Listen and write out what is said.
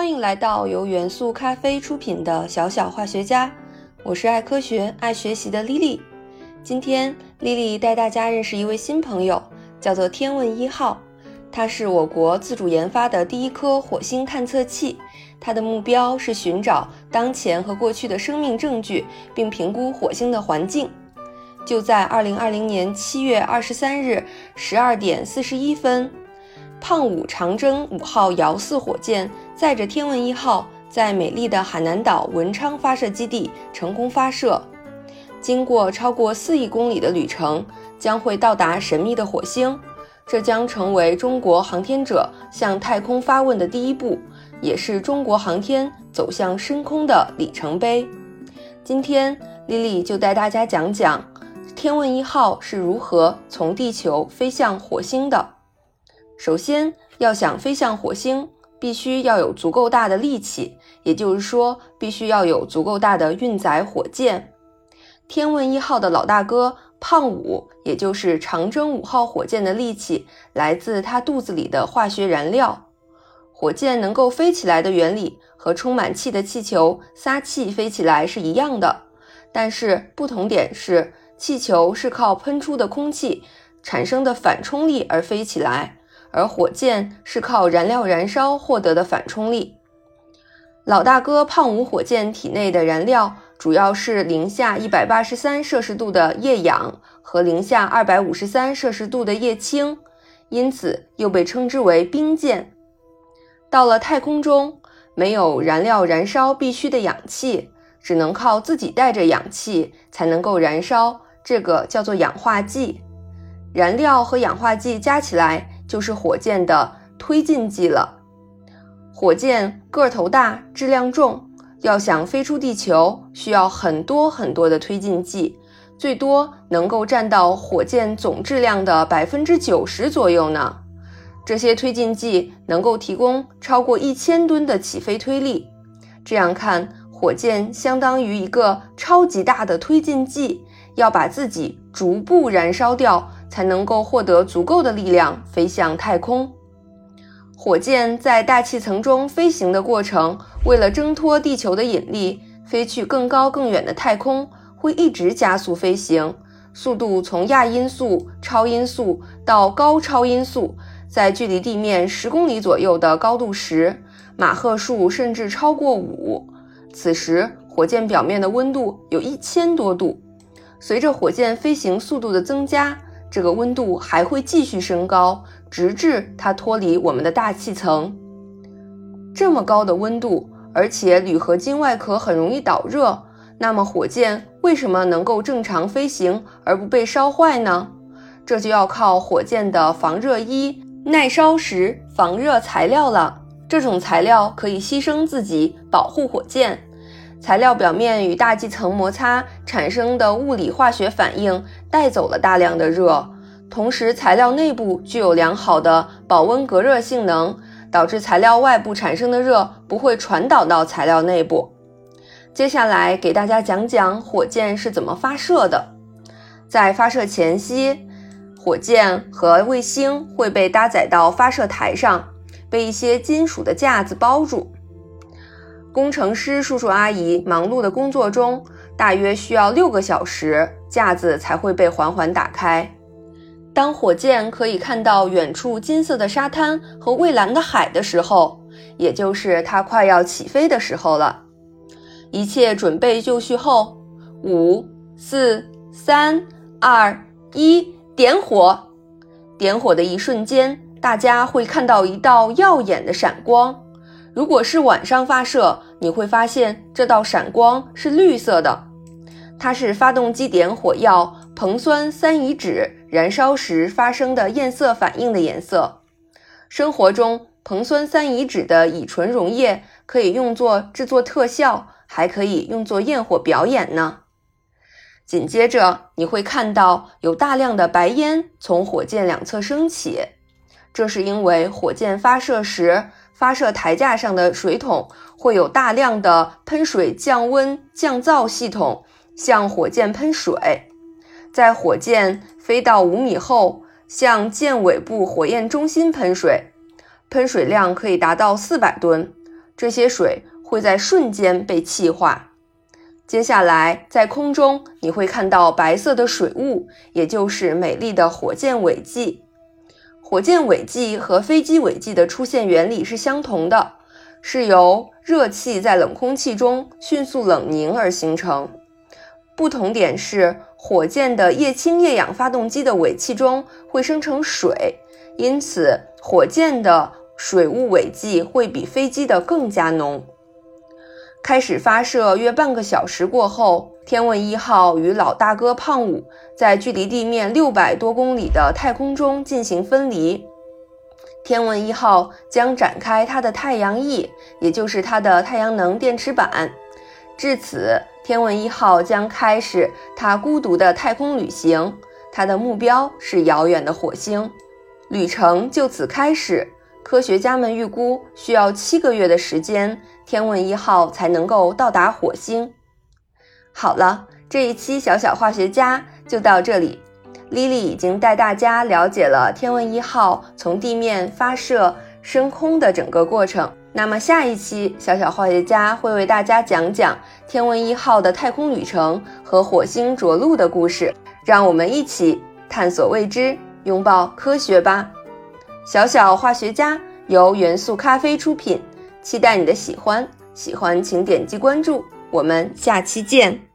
欢迎来到由元素咖啡出品的小小化学家，我是爱科学、爱学习的莉莉。今天莉莉带大家认识一位新朋友，叫做天问一号。它是我国自主研发的第一颗火星探测器，它的目标是寻找当前和过去的生命证据，并评估火星的环境。就在二零二零年七月二十三日十二点四十一分。胖五长征五号遥四火箭载着天问一号，在美丽的海南岛文昌发射基地成功发射。经过超过四亿公里的旅程，将会到达神秘的火星。这将成为中国航天者向太空发问的第一步，也是中国航天走向深空的里程碑。今天，丽丽就带大家讲讲天问一号是如何从地球飞向火星的。首先，要想飞向火星，必须要有足够大的力气，也就是说，必须要有足够大的运载火箭。天问一号的老大哥胖五，也就是长征五号火箭的力气，来自它肚子里的化学燃料。火箭能够飞起来的原理和充满气的气球撒气飞起来是一样的，但是不同点是，气球是靠喷出的空气产生的反冲力而飞起来。而火箭是靠燃料燃烧获得的反冲力。老大哥胖五火箭体内的燃料主要是零下一百八十三摄氏度的液氧和零下二百五十三摄氏度的液氢，因此又被称之为冰箭。到了太空中，没有燃料燃烧必需的氧气，只能靠自己带着氧气才能够燃烧，这个叫做氧化剂。燃料和氧化剂加起来。就是火箭的推进剂了。火箭个头大，质量重，要想飞出地球，需要很多很多的推进剂，最多能够占到火箭总质量的百分之九十左右呢。这些推进剂能够提供超过一千吨的起飞推力。这样看，火箭相当于一个超级大的推进剂，要把自己逐步燃烧掉。才能够获得足够的力量飞向太空。火箭在大气层中飞行的过程，为了挣脱地球的引力，飞去更高更远的太空，会一直加速飞行，速度从亚音速、超音速到高超音速，在距离地面十公里左右的高度时，马赫数甚至超过五。此时，火箭表面的温度有一千多度。随着火箭飞行速度的增加，这个温度还会继续升高，直至它脱离我们的大气层。这么高的温度，而且铝合金外壳很容易导热，那么火箭为什么能够正常飞行而不被烧坏呢？这就要靠火箭的防热衣、耐烧石防热材料了。这种材料可以牺牲自己保护火箭。材料表面与大气层摩擦产生的物理化学反应带走了大量的热，同时材料内部具有良好的保温隔热性能，导致材料外部产生的热不会传导到材料内部。接下来给大家讲讲火箭是怎么发射的。在发射前夕，火箭和卫星会被搭载到发射台上，被一些金属的架子包住。工程师叔叔阿姨忙碌的工作中，大约需要六个小时，架子才会被缓缓打开。当火箭可以看到远处金色的沙滩和蔚蓝的海的时候，也就是它快要起飞的时候了。一切准备就绪后，五、四、三、二、一，点火！点火的一瞬间，大家会看到一道耀眼的闪光。如果是晚上发射，你会发现这道闪光是绿色的，它是发动机点火药硼酸三乙酯燃烧时发生的焰色反应的颜色。生活中，硼酸三乙酯的乙醇溶液可以用作制作特效，还可以用作焰火表演呢。紧接着，你会看到有大量的白烟从火箭两侧升起，这是因为火箭发射时。发射台架上的水桶会有大量的喷水降温降噪系统向火箭喷水，在火箭飞到五米后，向箭尾部火焰中心喷水，喷水量可以达到四百吨。这些水会在瞬间被气化。接下来，在空中你会看到白色的水雾，也就是美丽的火箭尾迹。火箭尾迹和飞机尾迹的出现原理是相同的，是由热气在冷空气中迅速冷凝而形成。不同点是，火箭的液氢液氧发动机的尾气中会生成水，因此火箭的水雾尾迹会比飞机的更加浓。开始发射约半个小时过后，天问一号与老大哥胖五在距离地面六百多公里的太空中进行分离。天问一号将展开它的太阳翼，也就是它的太阳能电池板。至此，天问一号将开始它孤独的太空旅行，它的目标是遥远的火星。旅程就此开始。科学家们预估需要七个月的时间，天问一号才能够到达火星。好了，这一期小小化学家就到这里。莉莉已经带大家了解了天问一号从地面发射升空的整个过程。那么下一期小小化学家会为大家讲讲天问一号的太空旅程和火星着陆的故事。让我们一起探索未知，拥抱科学吧！小小化学家由元素咖啡出品，期待你的喜欢。喜欢请点击关注，我们下期见。